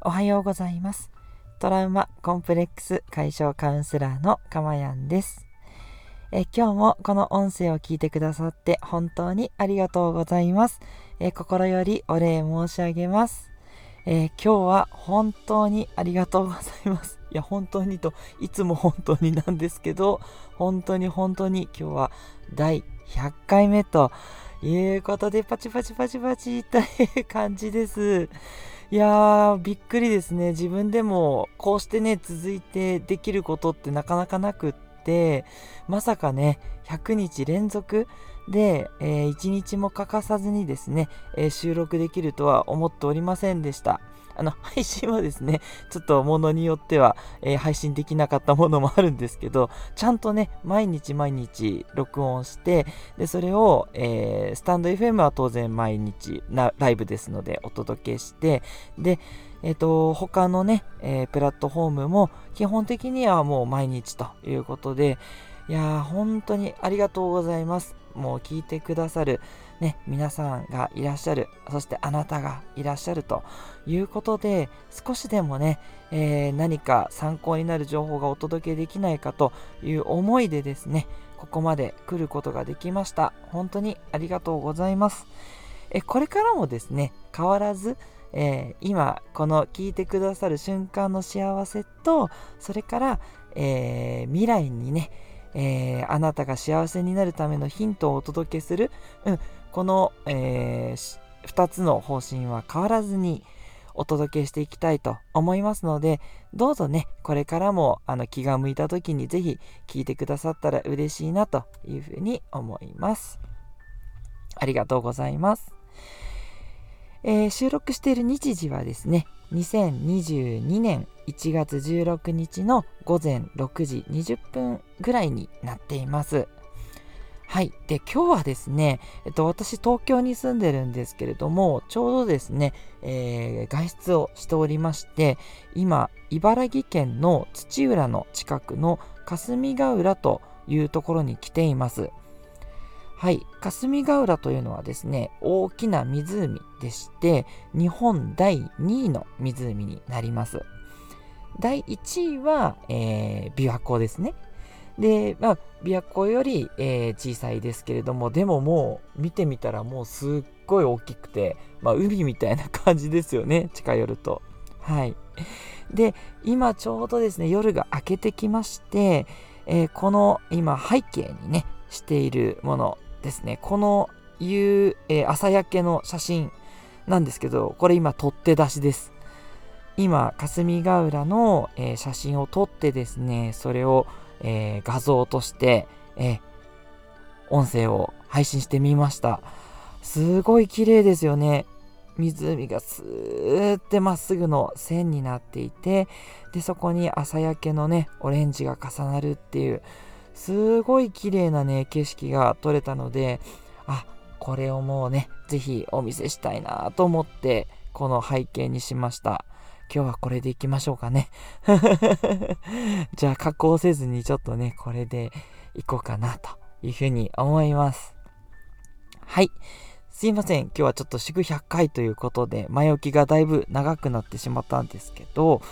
おはようございますトラウマコンプレックス解消カウンセラーのかまやんですえ今日もこの音声を聞いてくださって本当にありがとうございますえ心よりお礼申し上げますえー、今日は本当にありがとうございます。いや、本当にと、いつも本当になんですけど、本当に本当に今日は第100回目ということで、パチパチパチパチという感じです。いやー、びっくりですね。自分でもこうしてね、続いてできることってなかなかなくって、まさかね、100日連続で、えー、1日も欠かさずにですね、えー、収録できるとは思っておりませんでした。あの、配信はですね、ちょっとものによっては、えー、配信できなかったものもあるんですけど、ちゃんとね、毎日毎日録音して、で、それを、えー、スタンド FM は当然毎日なライブですのでお届けして、で、えっ、ー、と、他のね、えプラットフォームも基本的にはもう毎日ということで、いやー、本当にありがとうございます。もう聞いてくださる、ね、皆さんがいらっしゃる、そしてあなたがいらっしゃるということで、少しでもね、えー、何か参考になる情報がお届けできないかという思いでですね、ここまで来ることができました。本当にありがとうございます。えこれからもですね、変わらず、えー、今この聞いてくださる瞬間の幸せとそれから、えー、未来にねえー、あなたが幸せになるためのヒントをお届けする、うん、この、えー、2つの方針は変わらずにお届けしていきたいと思いますので、どうぞね、これからもあの気が向いた時にぜひ聞いてくださったら嬉しいなというふうに思います。ありがとうございます。えー、収録している日時はですね、2022年1月16日の午前6時20分ぐらいになっています。はい。で、今日はですね、えっと、私、東京に住んでるんですけれども、ちょうどですね、えー、外出をしておりまして、今、茨城県の土浦の近くの霞ヶ浦というところに来ています。はい。霞ヶ浦というのはですね、大きな湖でして、日本第2位の湖になります。第1位は、えー、琵琶湖ですね。で、まあ、琵琶湖より、えー、小さいですけれども、でももう見てみたらもうすっごい大きくて、まあ、海みたいな感じですよね、近寄ると。はい。で、今ちょうどですね、夜が明けてきまして、えー、この今背景にね、しているものですね、この夕、えー、朝焼けの写真なんですけど、これ今取って出しです。今、霞ヶ浦の、えー、写真を撮ってですね、それを、えー、画像として、えー、音声を配信してみました。すごい綺麗ですよね。湖がスーってまっすぐの線になっていて、で、そこに朝焼けのね、オレンジが重なるっていう、すごい綺麗なね、景色が撮れたので、あ、これをもうね、ぜひお見せしたいなと思って、この背景にしました。今日はこれでいきましょうかね。じゃあ加工せずにちょっとね、これでいこうかなというふうに思います。はい。すいません。今日はちょっと祝100回ということで、前置きがだいぶ長くなってしまったんですけど、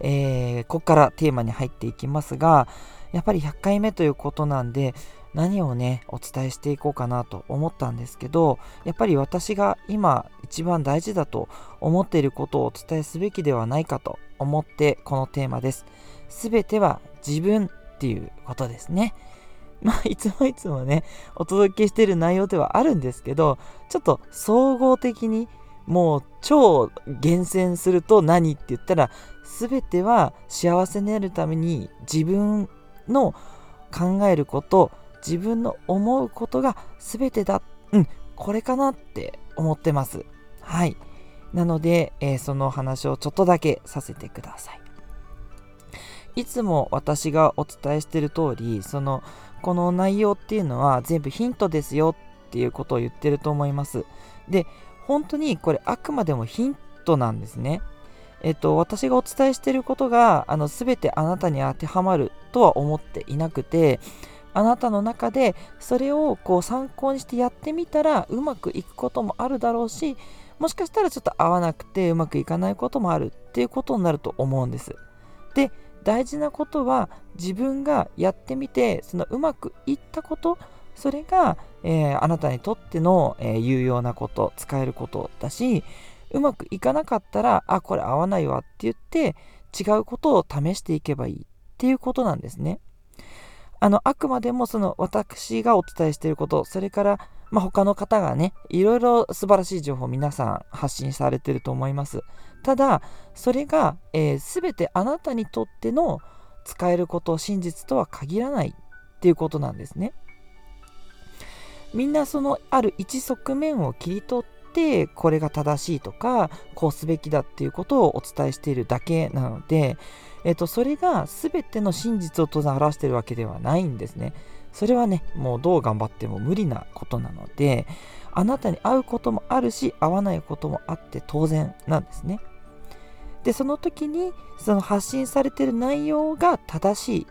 えー、ここからテーマに入っていきますが、やっぱり100回目ということなんで、何をね、お伝えしていこうかなと思ったんですけど、やっぱり私が今一番大事だと思っていることをお伝えすべきではないかと思ってこのテーマです。すべては自分っていうことですね。まあ、いつもいつもね、お届けしている内容ではあるんですけど、ちょっと総合的にもう超厳選すると何って言ったら、すべては幸せになるために自分の考えること自分の思うことが全てだ。うんこれかなって思ってます。はい。なので、えー、その話をちょっとだけさせてください。いつも私がお伝えしてる通りそのこの内容っていうのは全部ヒントですよっていうことを言ってると思います。で本当にこれあくまでもヒントなんですね。えっと、私がお伝えしていることがあの全てあなたに当てはまるとは思っていなくてあなたの中でそれをこう参考にしてやってみたらうまくいくこともあるだろうしもしかしたらちょっと合わなくてうまくいかないこともあるっていうことになると思うんです。で大事なことは自分がやってみてそのうまくいったことそれが、えー、あなたにとっての、えー、有用なこと使えることだしうまくいかなかったらあこれ合わないわって言って違うことを試していけばいいっていうことなんですね。あのあくまでもその私がお伝えしていることそれからまあ、他の方がね、いろいろ素晴らしい情報を皆さん発信されてると思います。ただ、それが、えー、全てあなたにとっての使えること、真実とは限らないっていうことなんですね。みんなそのある一側面を切り取ってこれが正しいとかこうすべきだっていうことをお伝えしているだけなので、えっと、それが全ての真実を当然表しているわけではないんですね。それはね、もうどう頑張っても無理なことなので、あなたに合うこともあるし、合わないこともあって当然なんですね。で、その時に、その発信されている内容が正しい。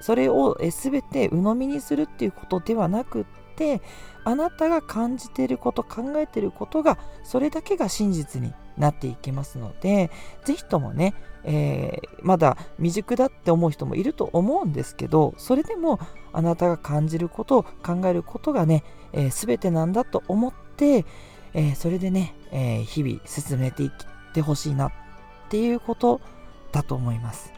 それを全て鵜呑みにするっていうことではなくって、あなたが感じていること、考えていることが、それだけが真実になっていきますので、ぜひともね、えー、まだ未熟だって思う人もいると思うんですけど、それでもあなたが感じること考えることがね、えー、全てなんだと思って、えー、それでね、えー、日々進めていってほしいなっていうことだと思います。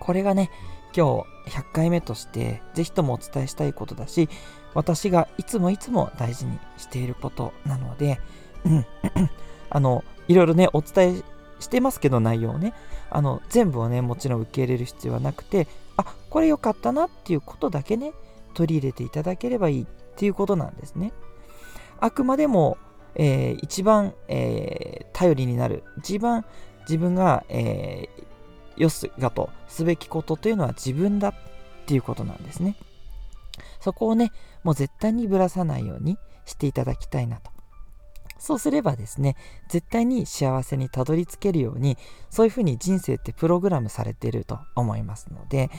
これがね、今日100回目としてぜひともお伝えしたいことだし、私がいつもいつも大事にしていることなので、うん、あの、いろいろね、お伝えしてますけど、内容をね、あの、全部をね、もちろん受け入れる必要はなくて、あ、これ良かったなっていうことだけね、取り入れていただければいいっていうことなんですね。あくまでも、えー、一番、えー、頼りになる、一番自分が、えー、よすがとすべきことというのは自分だっていうことなんですね。そこをね、もう絶対にぶらさないようにしていただきたいなと。そうすればですね、絶対に幸せにたどり着けるように、そういうふうに人生ってプログラムされていると思いますので、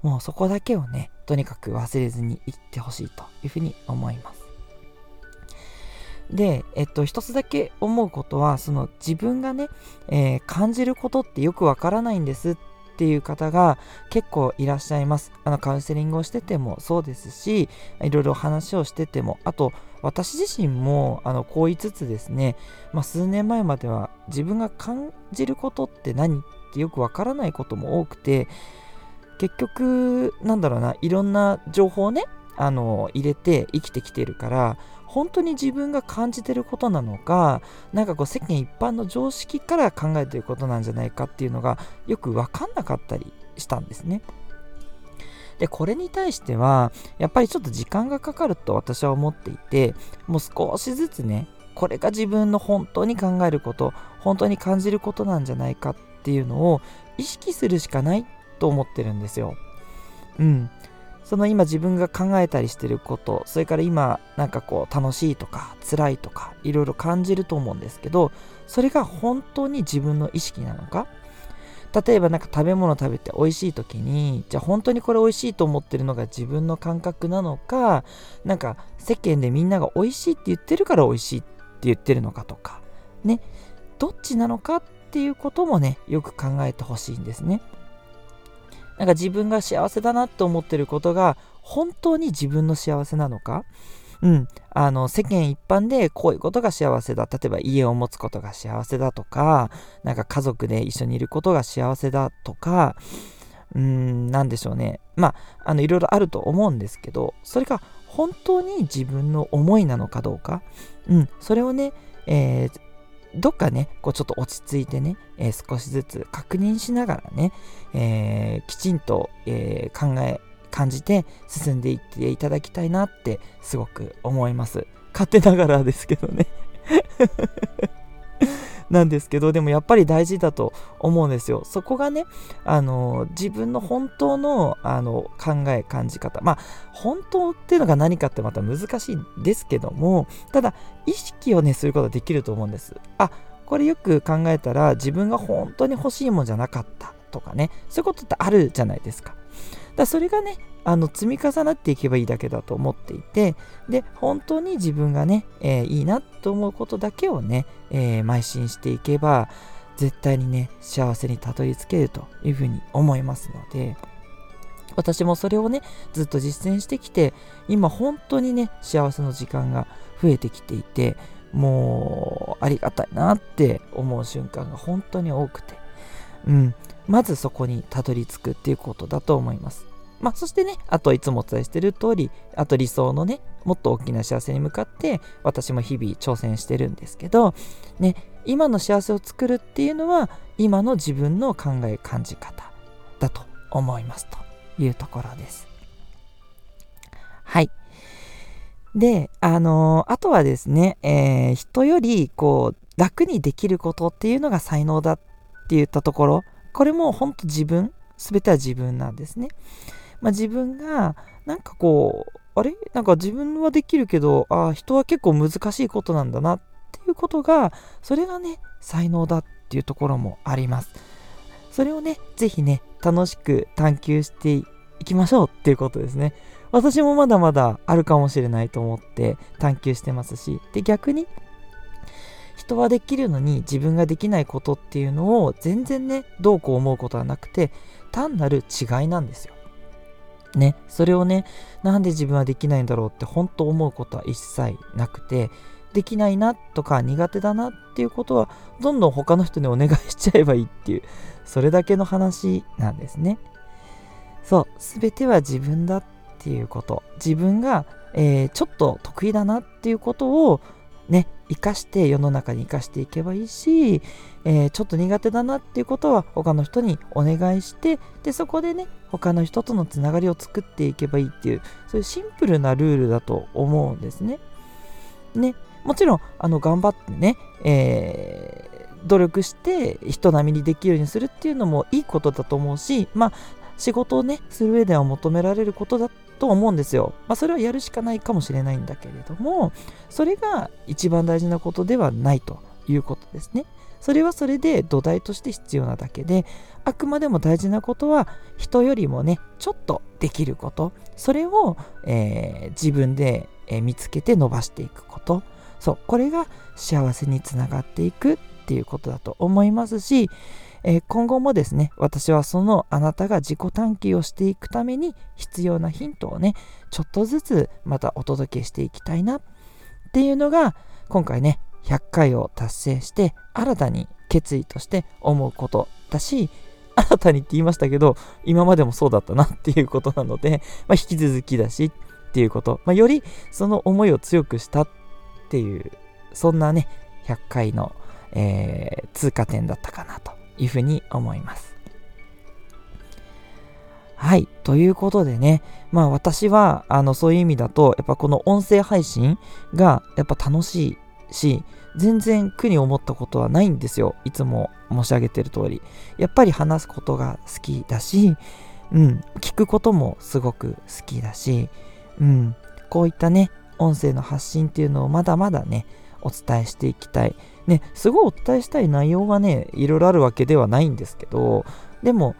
もうそこだけをね、とにかく忘れずにいってほしいというふうに思います。で、えっと、一つだけ思うことは、その自分がね、えー、感じることってよくわからないんですっていう方が結構いらっしゃいます。あのカウンセリングをしててもそうですし、いろいろ話をしてても、あと私自身もあのこう言いつつですね、まあ、数年前までは自分が感じることって何ってよくわからないことも多くて、結局、なんだろうな、いろんな情報をね、あの入れて生きてきてるから本当に自分が感じてることなのか、なんかこう世間一般の常識から考えてることなんじゃないかっていうのがよくわかんなかったりしたんですね。で、これに対しては、やっぱりちょっと時間がかかると私は思っていて、もう少しずつね、これが自分の本当に考えること、本当に感じることなんじゃないかっていうのを意識するしかないと思ってるんですよ。うん。その今自分が考えたりしてることそれから今なんかこう楽しいとか辛いとかいろいろ感じると思うんですけどそれが本当に自分の意識なのか？例えばなんか食べ物食べて美味しい時にじゃあ本当にこれ美味しいと思ってるのが自分の感覚なのか？なんか世間でみんなが美味しいって言ってるから美味しいって言ってるのかとかね？どっちなのかっていうこともねよく考えてほしいんですね。なんか自分が幸せだなって思ってることが本当に自分の幸せなのか？うん。あの、世間一般でこういうことが幸せだ。例えば家を持つことが幸せだとか、なんか家族で一緒にいることが幸せだとか、うーん、なんでしょうね。まあ、あの、いろいろあると思うんですけど、それが本当に自分の思いなのかどうか、うん、それをね、えー、どっかね、こうちょっと落ち着いてね、えー、少しずつ確認しながらね、えー、きちんと、えー、考え、感じて進んでいっていただきたいなってすごく思います。勝手ながらですけどねなんですけど、でもやっぱり大事だと思うんですよ。そこがね、あの、自分の本当の、あの、考え、感じ方。まあ、本当っていうのが何かってまた難しいですけども、ただ、意識をね、することができると思うんです。あ、これよく考えたら、自分が本当に欲しいもんじゃなかったとかね、そういうことってあるじゃないですか。だそれがねあの積み重なっていけばいいだけだと思っていてで本当に自分がね、えー、いいなと思うことだけをね、えー、邁進していけば絶対にね幸せにたどり着けるというふうに思いますので私もそれをねずっと実践してきて今本当にね幸せの時間が増えてきていてもうありがたいなって思う瞬間が本当に多くて。うん。まずそこにたどり着くっていうことだと思いますまあ、そしてね、あといつもお伝えしてる通り、あと理想のね、もっと大きな幸せに向かって私も日々挑戦してるんですけど、ね、今の幸せを作るっていうのは今の自分の考え感じ方だと思いますというところです。はい。で、あのー、あとはですね、えー、人よりこう楽にできることっていうのが才能だって言ったところ、これも本当自分、すべては自分なんですね。まあ、自分がなんかこう、あれ？なんか自分はできるけど、ああ、人は結構難しいことなんだなっていうことが、それがね、才能だっていうところもあります。それをね、ぜひね、楽しく探求していきましょうっていうことですね。私もまだまだあるかもしれないと思って探求してますし、で、逆に、人はできるのに自分ができないことっていうのを全然ね、どうこう思うことはなくて、単なる違いなんですよ。ね、それをね、なんで自分はできないんだろうって本当思うことは一切なくて、できないなとか苦手だなっていうことは、どんどん他の人にお願いしちゃえばいいっていう、それだけの話なんですね。そう、すべては自分だっていうこと。自分が、えー、ちょっと得意だなっていうことをね、生かして世の中に生かしていけばいいし、えー、ちょっと苦手だなっていうことは他の人にお願いしてでそこでね他の人とのつながりを作っていけばいいっていうそういうシンプルなルールだと思うんですね。ねもちろんあの頑張ってね、えー、努力して人並みにできるようにするっていうのもいいことだと思うしまあ仕事をねする上では求められることだってと思うんですよ。まあ、それはやるしかないかもしれないんだけれどもそれが一番大事なことではないということですね。それはそれで土台として必要なだけであくまでも大事なことは人よりもねちょっとできることそれを、えー、自分で、え見つけて伸ばしていくことそうこれが幸せにつながっていくっていうことだと思いますし、え、今後もですね私はそのあなたが自己探求をしていくために必要なヒントをねちょっとずつまたお届けしていきたいなっていうのが今回ね100回を達成して新たに決意として思うことだし新たにって言いましたけど今までもそうだったなっていうことなので、まあ、引き続きだしっていうこと、まあ、よりその思いを強くしたっていうそんなね100回の、えー、通過点だったかなと。いうふうに思いますはい。ということでね、まあ私は、あの、そういう意味だと、やっぱこの音声配信が、やっぱ楽しいし、全然苦に思ったことはないんですよ。いつも申し上げてる通り。やっぱり話すことが好きだし、うん、聞くこともすごく好きだし、うん、こういったね、音声の発信っていうのをまだまだね、お伝えしていきたい。ね、すごいお伝えしたい内容はね、いろいろあるわけではないんですけど、でも、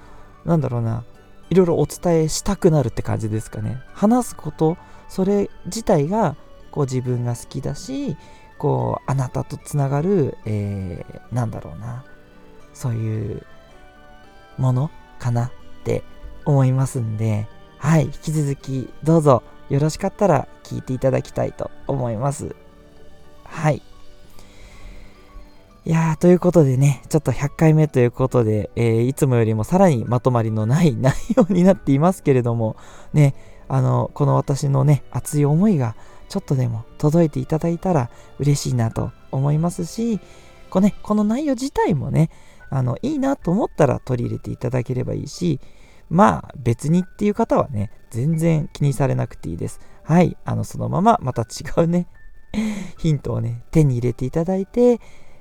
なんだろうな、いろいろお伝えしたくなるって感じですかね。話すこと、それ自体が、こう自分が好きだし、こうあなたとつながる、えー、なんだろうなそういうものかなって思いますんで。はい引き続きどうぞよろしかったら聞いていただきたいと思います。はい。いやー、ということでね、ちょっと100回目ということで、えー、いつもよりもさらにまとまりのない内容になっていますけれども、ね、あの、この私のね、熱い思いがちょっとでも届いていただいたら嬉しいなと思いますし、こ,、ね、この内容自体もね、あの、いいなと思ったら取り入れていただければいいし、まあ別にっていう方はね、全然気にされなくていいです。はい、あの、そのまままた違うね、ヒントをね、手に入れていただいて、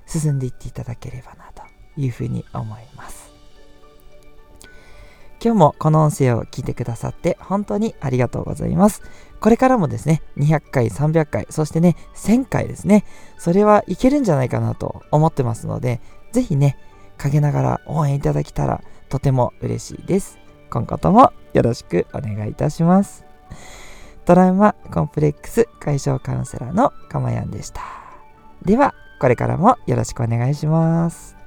進んでいっていただければなというふうに思います。今日もこの音声を聞いてくださって本当にありがとうございます。これからもですね200回300回そしてね1000回ですねそれはいけるんじゃないかなと思ってますので是非ね陰ながら応援いただけたらとても嬉しいです。今後ともよろしくお願いいたします。トラウマコンプレックス解消カウンセラーのかまやんでした。ではこれからもよろしくお願いします。